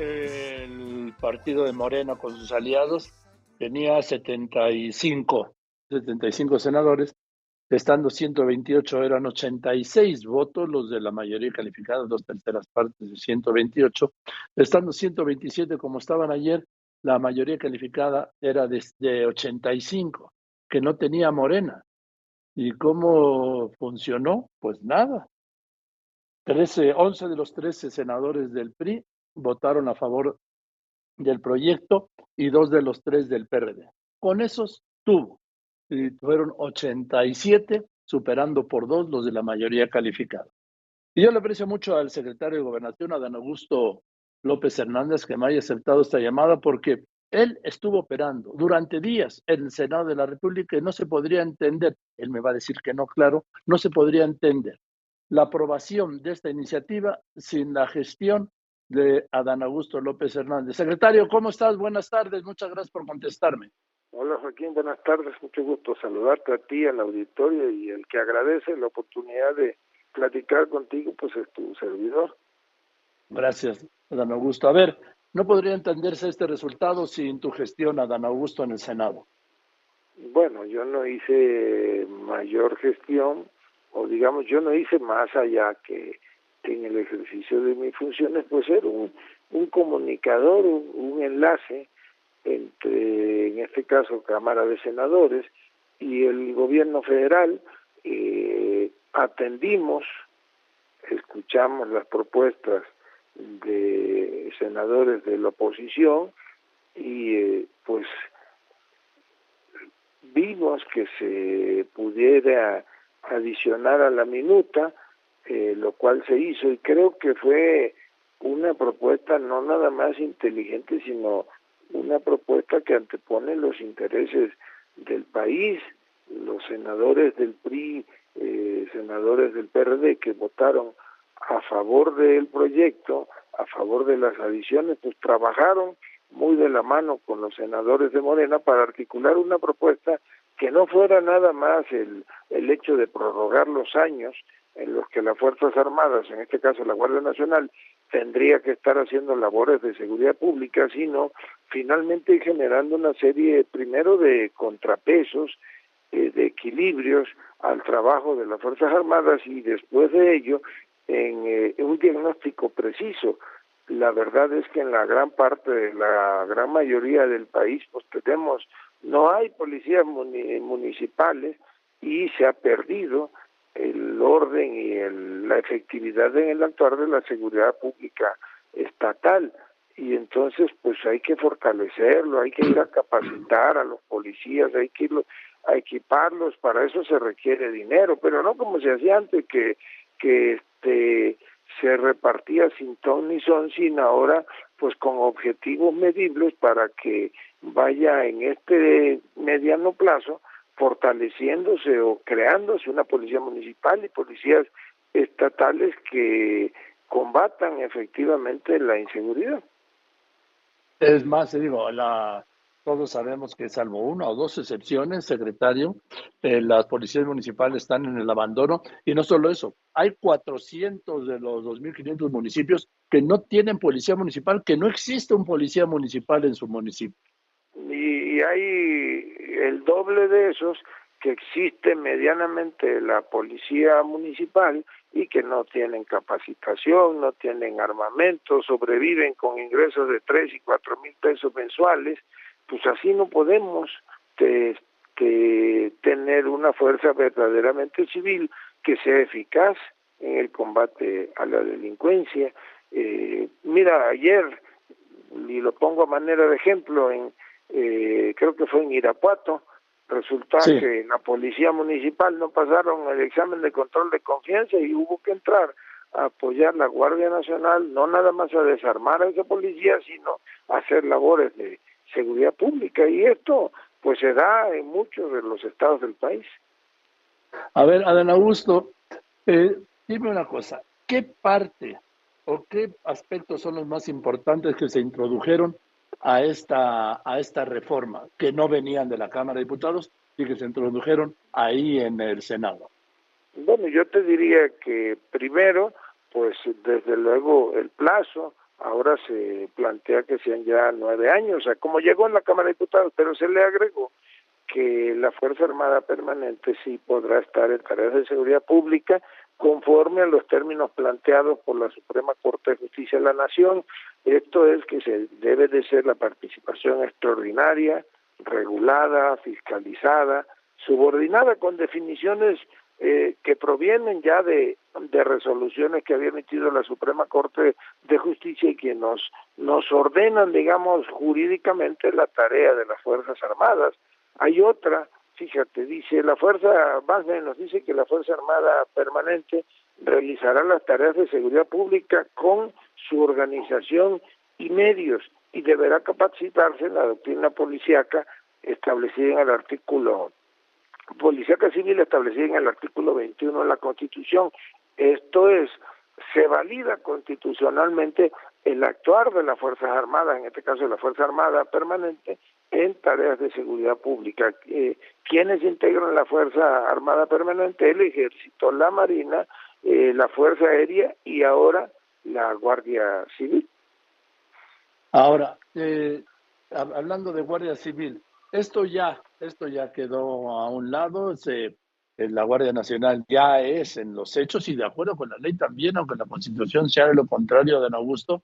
el partido de Morena con sus aliados tenía 75, 75 senadores, estando 128 eran 86 votos, los de la mayoría calificada, dos terceras partes de 128, estando 127 como estaban ayer, la mayoría calificada era de, de 85, que no tenía Morena. ¿Y cómo funcionó? Pues nada. 13, 11 de los 13 senadores del PRI votaron a favor del proyecto y dos de los tres del PRD. Con esos tuvo. Y fueron 87, superando por dos los de la mayoría calificada. Y yo le aprecio mucho al secretario de Gobernación, Adán Augusto López Hernández, que me haya aceptado esta llamada, porque él estuvo operando durante días en el Senado de la República y no se podría entender, él me va a decir que no, claro, no se podría entender la aprobación de esta iniciativa sin la gestión de Adán Augusto López Hernández. Secretario, ¿cómo estás? Buenas tardes, muchas gracias por contestarme. Hola Joaquín, buenas tardes, mucho gusto saludarte a ti, al auditorio y el que agradece la oportunidad de platicar contigo, pues es tu servidor. Gracias, Adán Augusto. A ver, no podría entenderse este resultado sin tu gestión, Adán Augusto, en el Senado. Bueno, yo no hice mayor gestión, o digamos, yo no hice más allá que en el ejercicio de mis funciones, pues ser un, un comunicador, un, enlace entre, en este caso, Cámara de Senadores y el gobierno federal. Eh, atendimos, escuchamos las propuestas de senadores de la oposición y eh, pues vimos que se pudiera adicionar a la minuta eh, lo cual se hizo y creo que fue una propuesta no nada más inteligente, sino una propuesta que antepone los intereses del país. Los senadores del PRI, eh, senadores del PRD que votaron a favor del proyecto, a favor de las adiciones, pues trabajaron muy de la mano con los senadores de Morena para articular una propuesta que no fuera nada más el, el hecho de prorrogar los años en los que las Fuerzas Armadas, en este caso la Guardia Nacional, tendría que estar haciendo labores de seguridad pública, sino finalmente generando una serie, primero, de contrapesos, eh, de equilibrios al trabajo de las Fuerzas Armadas y después de ello en eh, un diagnóstico preciso. La verdad es que en la gran parte, la gran mayoría del país, pues tenemos, no hay policías municipales y se ha perdido el orden y el, la efectividad en el actuar de la seguridad pública estatal. Y entonces pues hay que fortalecerlo, hay que ir a capacitar a los policías, hay que ir a equiparlos, para eso se requiere dinero, pero no como se hacía antes que que este se repartía sin ton ni son, sino ahora pues con objetivos medibles para que vaya en este mediano plazo fortaleciéndose o creándose una policía municipal y policías estatales que combatan efectivamente la inseguridad. Es más, digo, la, todos sabemos que salvo una o dos excepciones, secretario, eh, las policías municipales están en el abandono y no solo eso, hay 400 de los 2.500 municipios que no tienen policía municipal, que no existe un policía municipal en su municipio. Y hay el doble de esos que existe medianamente la policía municipal y que no tienen capacitación, no tienen armamento, sobreviven con ingresos de tres y cuatro mil pesos mensuales, pues así no podemos tener una fuerza verdaderamente civil que sea eficaz en el combate a la delincuencia. Eh, mira, ayer, y lo pongo a manera de ejemplo, en eh, creo que fue en Irapuato, resulta que la policía municipal no pasaron el examen de control de confianza y hubo que entrar a apoyar la Guardia Nacional, no nada más a desarmar a esa policía, sino a hacer labores de seguridad pública. Y esto pues se da en muchos de los estados del país. A ver, Adán Augusto, eh, dime una cosa, ¿qué parte o qué aspectos son los más importantes que se introdujeron a esta, a esta reforma que no venían de la Cámara de Diputados y que se introdujeron ahí en el Senado? Bueno, yo te diría que primero, pues desde luego el plazo ahora se plantea que sean ya nueve años, o sea, como llegó en la Cámara de Diputados, pero se le agregó que la Fuerza Armada Permanente sí podrá estar en tareas de seguridad pública conforme a los términos planteados por la Suprema Corte de Justicia de la Nación. Esto es que se debe de ser la participación extraordinaria, regulada, fiscalizada, subordinada con definiciones eh, que provienen ya de, de resoluciones que había emitido la Suprema Corte de Justicia y que nos, nos ordenan, digamos, jurídicamente la tarea de las Fuerzas Armadas. Hay otra, fíjate, dice la Fuerza, más o menos dice que la Fuerza Armada Permanente realizará las tareas de seguridad pública con su organización y medios y deberá capacitarse en la doctrina policíaca establecida en el artículo policíaca civil establecida en el artículo 21 de la Constitución. Esto es, se valida constitucionalmente el actuar de las Fuerzas Armadas, en este caso de la Fuerza Armada Permanente, en tareas de seguridad pública. Eh, ¿Quiénes integran la Fuerza Armada Permanente? El Ejército, la Marina, eh, la Fuerza Aérea y ahora la Guardia Civil. Ahora, eh, hablando de Guardia Civil, esto ya, esto ya quedó a un lado, se, la Guardia Nacional ya es en los hechos y de acuerdo con la ley también, aunque la Constitución sea de lo contrario, don Augusto,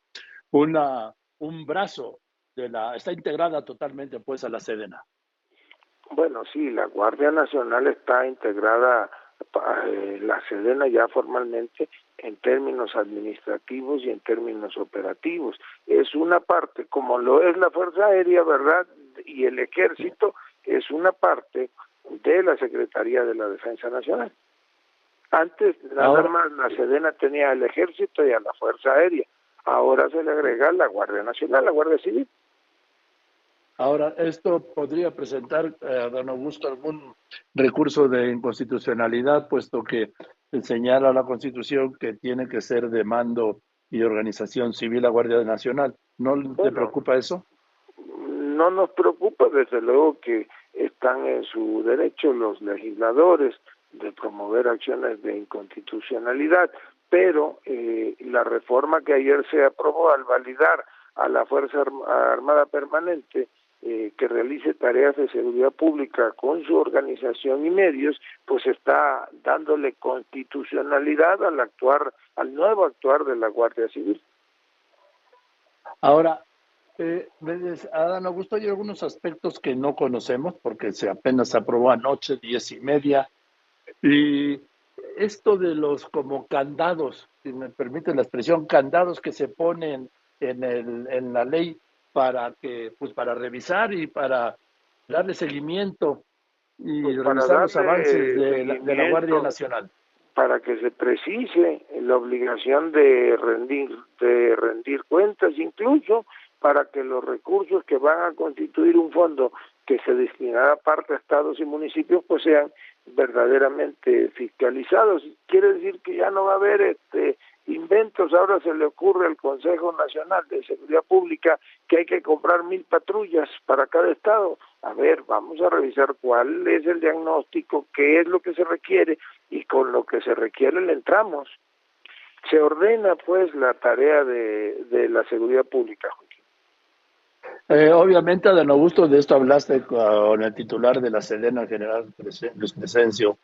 una, un brazo de la, está integrada totalmente pues a la Sedena. Bueno, sí, la Guardia Nacional está integrada, eh, la Sedena ya formalmente en términos administrativos y en términos operativos. Es una parte, como lo es la Fuerza Aérea, ¿verdad? y el ejército es una parte de la Secretaría de la Defensa Nacional. Antes nada más la Sedena tenía el ejército y a la Fuerza Aérea. Ahora se le agrega la Guardia Nacional, la Guardia Civil. Ahora, ¿esto podría presentar, a don Augusto, algún recurso de inconstitucionalidad, puesto que señala la Constitución que tiene que ser de mando y organización civil la Guardia Nacional? ¿No te preocupa eso? no nos preocupa, desde luego que están en su derecho los legisladores de promover acciones de inconstitucionalidad, pero eh, la reforma que ayer se aprobó al validar a la Fuerza Armada Permanente eh, que realice tareas de seguridad pública con su organización y medios, pues está dándole constitucionalidad al actuar, al nuevo actuar de la Guardia Civil. Ahora, eh, Adán Augusto, hay algunos aspectos que no conocemos porque se apenas aprobó anoche, diez y media. Y esto de los como candados, si me permite la expresión, candados que se ponen en, el, en la ley para que, pues para revisar y para darle seguimiento y pues revisar los avances de la, Guardia Nacional para que se precise la obligación de rendir de rendir cuentas incluso para que los recursos que van a constituir un fondo que se destinará parte a estados y municipios pues sean verdaderamente fiscalizados. Quiere decir que ya no va a haber este inventos, ahora se le ocurre al Consejo Nacional de Seguridad Pública que hay que comprar mil patrullas para cada estado. A ver, vamos a revisar cuál es el diagnóstico, qué es lo que se requiere y con lo que se requiere le entramos. Se ordena pues la tarea de, de la seguridad pública. Eh, obviamente, Adán Augusto, de esto hablaste con el titular de la Sedena, general Luis Presencio,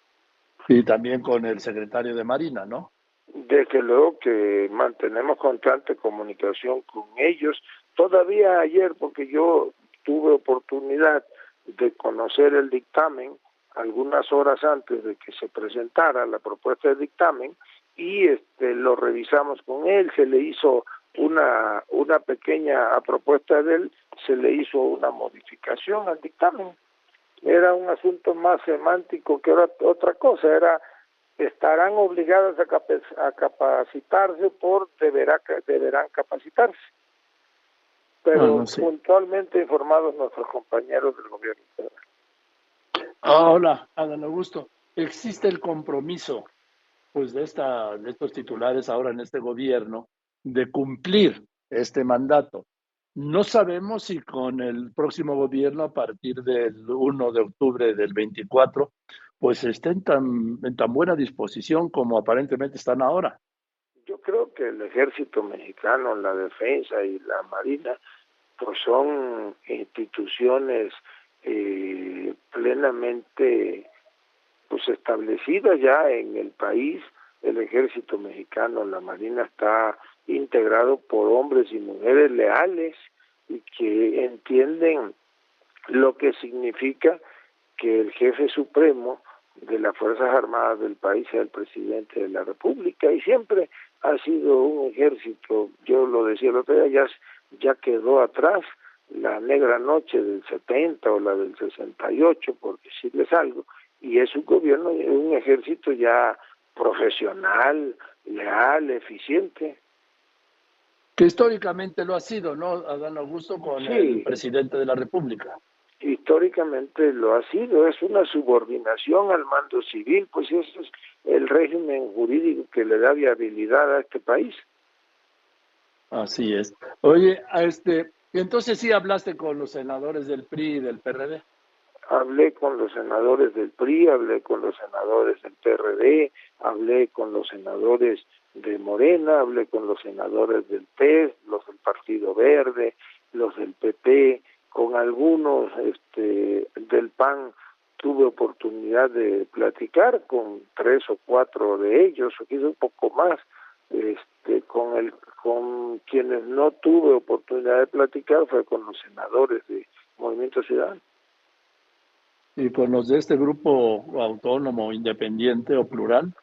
y también con el secretario de Marina, ¿no? Desde luego que mantenemos constante comunicación con ellos. Todavía ayer, porque yo tuve oportunidad de conocer el dictamen algunas horas antes de que se presentara la propuesta de dictamen y este lo revisamos con él, se le hizo una, una pequeña, a propuesta de él, se le hizo una modificación al dictamen. Era un asunto más semántico que era otra cosa, era estarán obligadas a, a capacitarse por deberá, deberán capacitarse. Pero puntualmente informados nuestros compañeros del gobierno federal. Ah, hola, Adán Augusto. ¿Existe el compromiso pues de, esta, de estos titulares ahora en este gobierno de cumplir este mandato. No sabemos si con el próximo gobierno, a partir del 1 de octubre del 24, pues estén tan, en tan buena disposición como aparentemente están ahora. yo creo que el ejército mexicano, la defensa y la marina, pues son instituciones eh, plenamente pues establecidas ya en el país. El ejército mexicano, la marina está integrado por hombres y mujeres leales y que entienden lo que significa que el jefe supremo de las Fuerzas Armadas del país sea el presidente de la República y siempre ha sido un ejército, yo lo decía el otro día, ya, ya quedó atrás la negra noche del 70 o la del 68, por decirles algo, y es un gobierno, un ejército ya profesional, leal, eficiente. Que históricamente lo ha sido, ¿no, Adán Augusto, con el presidente de la República? históricamente lo ha sido, es una subordinación al mando civil, pues ese es el régimen jurídico que le da viabilidad a este país. Así es. Oye, a este, entonces sí hablaste con los senadores del PRI y del PRD. Hablé con los senadores del PRI, hablé con los senadores del PRD, hablé con los senadores de Morena, hablé con los senadores del PES, los del Partido Verde, los del PP, con algunos este, del PAN tuve oportunidad de platicar con tres o cuatro de ellos, o quizás un poco más, este, con el, con quienes no tuve oportunidad de platicar fue con los senadores de Movimiento Ciudadano. ¿Y con los de este grupo autónomo, independiente o plural?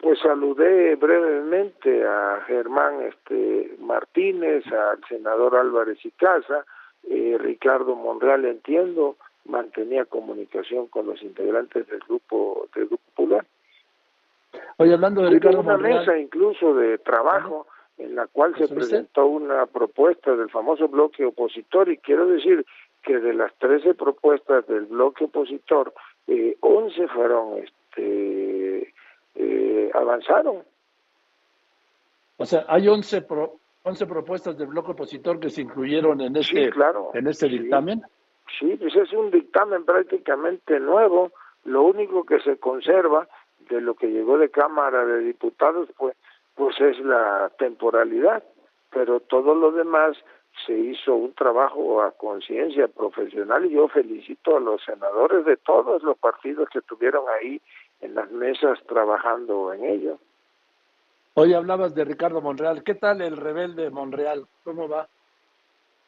Pues saludé brevemente a Germán este, Martínez, al senador Álvarez y Casa, eh, Ricardo Monreal, entiendo, mantenía comunicación con los integrantes del grupo del grupo popular. Oye, hablando de Ricardo una mesa incluso de trabajo en la cual se presentó una propuesta del famoso bloque opositor y quiero decir que de las 13 propuestas del bloque opositor, eh, 11 fueron, este, eh, avanzaron. O sea, hay 11 pro 11 propuestas del bloque opositor que se incluyeron en este, en este dictamen. Sí, pues es un dictamen prácticamente nuevo. Lo único que se conserva de lo que llegó de Cámara de Diputados, pues, pues es la temporalidad, pero todo lo demás se hizo un trabajo a conciencia profesional y yo felicito a los senadores de todos los partidos que estuvieron ahí en las mesas trabajando en ello. Hoy hablabas de Ricardo Monreal. ¿Qué tal el rebelde Monreal? ¿Cómo va?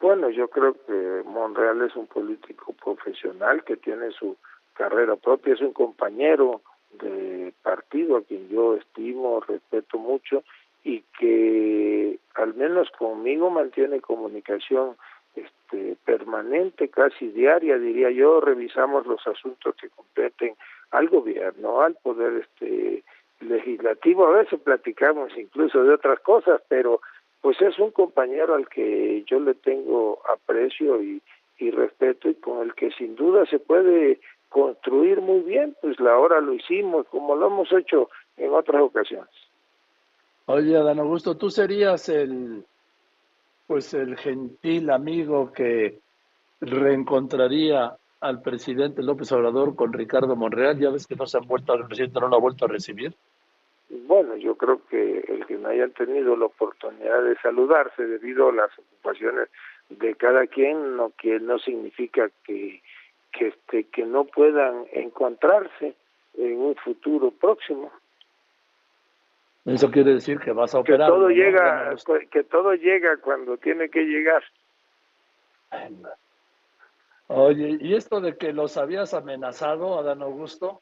Bueno, yo creo que Monreal es un político profesional que tiene su carrera propia, es un compañero de partido a quien yo estimo, respeto mucho y que al menos conmigo mantiene comunicación este, permanente, casi diaria, diría yo, revisamos los asuntos que competen al gobierno, al poder este legislativo, a veces platicamos incluso de otras cosas, pero pues es un compañero al que yo le tengo aprecio y, y respeto y con el que sin duda se puede construir muy bien, pues la hora lo hicimos como lo hemos hecho en otras ocasiones. Oye, Dan Augusto, tú serías el pues el gentil amigo que reencontraría al presidente López Obrador con Ricardo Monreal, ya ves que no se han vuelto, el presidente no lo ha vuelto a recibir. Bueno, yo creo que el que no hayan tenido la oportunidad de saludarse debido a las ocupaciones de cada quien, no que no significa que que este que no puedan encontrarse en un futuro próximo. Eso quiere decir que vas a operar. Que todo llega, que todo llega cuando tiene que llegar. Oye, ¿y esto de que los habías amenazado, Adán Augusto?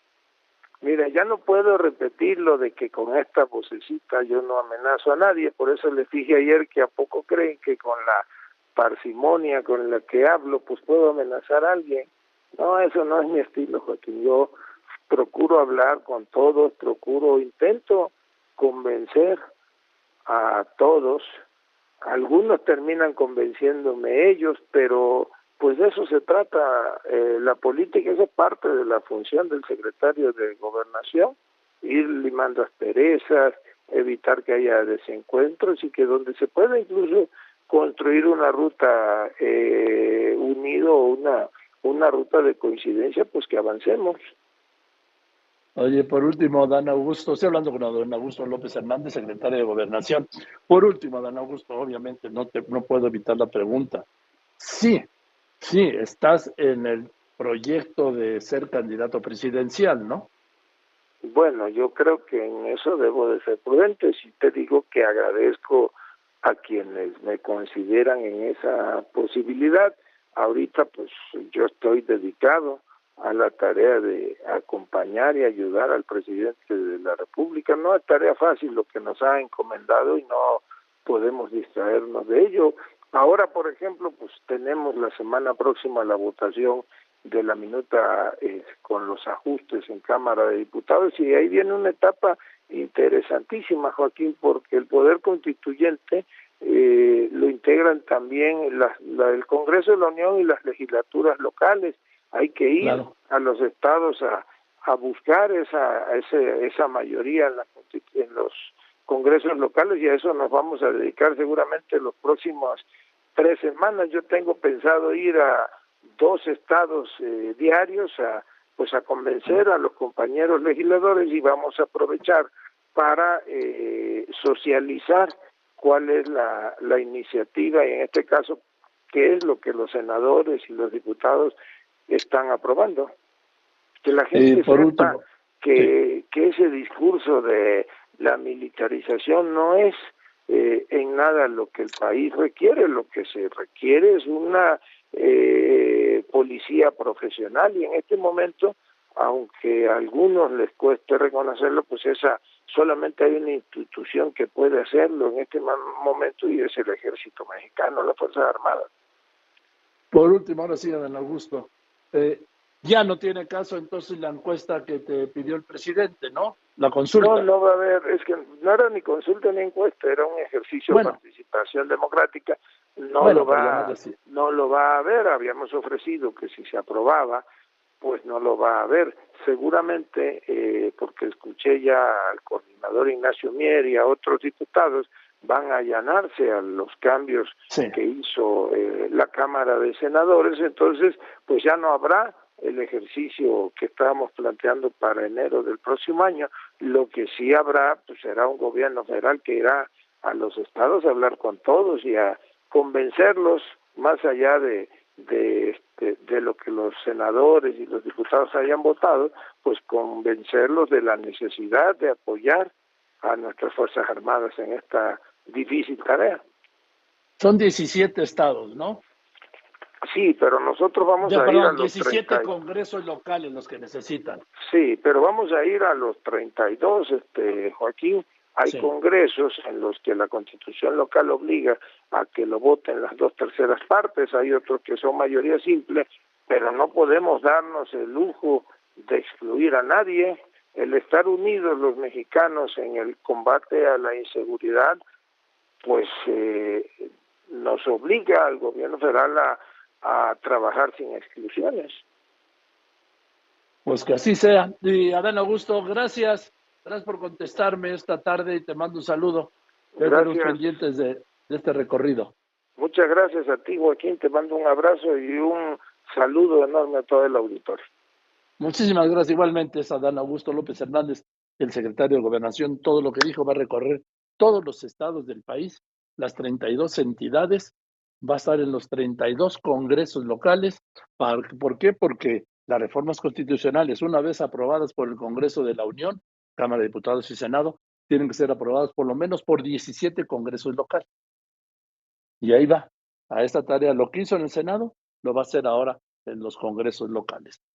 Mira, ya no puedo repetir lo de que con esta vocecita yo no amenazo a nadie, por eso les dije ayer que a poco creen que con la parsimonia con la que hablo, pues puedo amenazar a alguien. No, eso no es mi estilo, Joaquín. Yo procuro hablar con todos, procuro, intento convencer a todos. Algunos terminan convenciéndome ellos, pero pues de eso se trata eh, la política, esa es parte de la función del secretario de gobernación, ir limando asperezas, evitar que haya desencuentros y que donde se pueda incluso construir una ruta eh, unido una, una ruta de coincidencia, pues que avancemos. Oye, por último, Dan Augusto, estoy hablando con Dan Augusto López Hernández, secretario de Gobernación. Por último, Dan Augusto, obviamente no, te, no puedo evitar la pregunta. Sí, sí, estás en el proyecto de ser candidato presidencial, ¿no? Bueno, yo creo que en eso debo de ser prudente. Si te digo que agradezco a quienes me consideran en esa posibilidad, ahorita pues yo estoy dedicado a la tarea de acompañar y ayudar al presidente de la República. No es tarea fácil lo que nos ha encomendado y no podemos distraernos de ello. Ahora, por ejemplo, pues tenemos la semana próxima la votación de la minuta eh, con los ajustes en Cámara de Diputados y ahí viene una etapa interesantísima, Joaquín, porque el Poder Constituyente eh, lo integran también la, el Congreso de la Unión y las legislaturas locales. Hay que ir a los estados a, a buscar esa, ese, esa mayoría en, la, en los congresos locales y a eso nos vamos a dedicar seguramente los próximos tres semanas. Yo tengo pensado ir a dos estados eh, diarios a pues a convencer a los compañeros legisladores y vamos a aprovechar para eh, socializar cuál es la, la iniciativa y en este caso qué es lo que los senadores y los diputados están aprobando. Que la gente sepa que, que ese discurso de la militarización no es eh, en nada lo que el país requiere, lo que se requiere es una eh, policía profesional y en este momento, aunque a algunos les cueste reconocerlo, pues esa solamente hay una institución que puede hacerlo en este momento y es el ejército mexicano, las Fuerzas Armadas. Por último, ahora sí, Adán Augusto, eh, ya no tiene caso entonces la encuesta que te pidió el presidente, ¿no? La consulta. No, no va a haber, es que no era ni consulta ni encuesta, era un ejercicio de participación democrática. No lo va, no lo va a haber. Habíamos ofrecido que si se aprobaba, pues no lo va a haber. Seguramente, eh, porque escuché ya al coordinador Ignacio Mier y a otros diputados, van a allanarse a los cambios que hizo eh, la Cámara de Senadores, entonces pues ya no habrá el ejercicio que estábamos planteando para enero del próximo año. Lo que sí habrá, pues será un gobierno federal que irá a los estados a hablar con todos y a convencerlos más allá de de, este, de lo que los senadores y los diputados hayan votado, pues convencerlos de la necesidad de apoyar a nuestras Fuerzas Armadas en esta difícil tarea. Son 17 estados, ¿no? Sí, pero nosotros vamos a ir a los 17 congresos locales los que necesitan. Sí, pero vamos a ir a los 32, este Joaquín. Hay congresos en los que la constitución local obliga a que lo voten las dos terceras partes, hay otros que son mayoría simple, pero no podemos darnos el lujo de excluir a nadie. El estar unidos los mexicanos en el combate a la inseguridad, pues eh, nos obliga al gobierno federal a a trabajar sin exclusiones. Pues que así sea. Y Adán Augusto, gracias. Gracias por contestarme esta tarde y te mando un saludo. Gracias. pendientes de, este recorrido. Muchas gracias a ti, Joaquín. Te mando un abrazo y un saludo enorme a todo el auditorio. Muchísimas gracias. Igualmente es Adán Augusto López Hernández, el secretario de Gobernación. Todo lo que dijo va a recorrer todos los estados del país, las 32 entidades va a estar en los 32 congresos locales. ¿Por qué? Porque las reformas constitucionales, una vez aprobadas por el Congreso de la Unión, Cámara de Diputados y Senado, tienen que ser aprobadas por lo menos por 17 congresos locales. Y ahí va, a esta tarea. Lo que hizo en el Senado, lo va a hacer ahora en los congresos locales.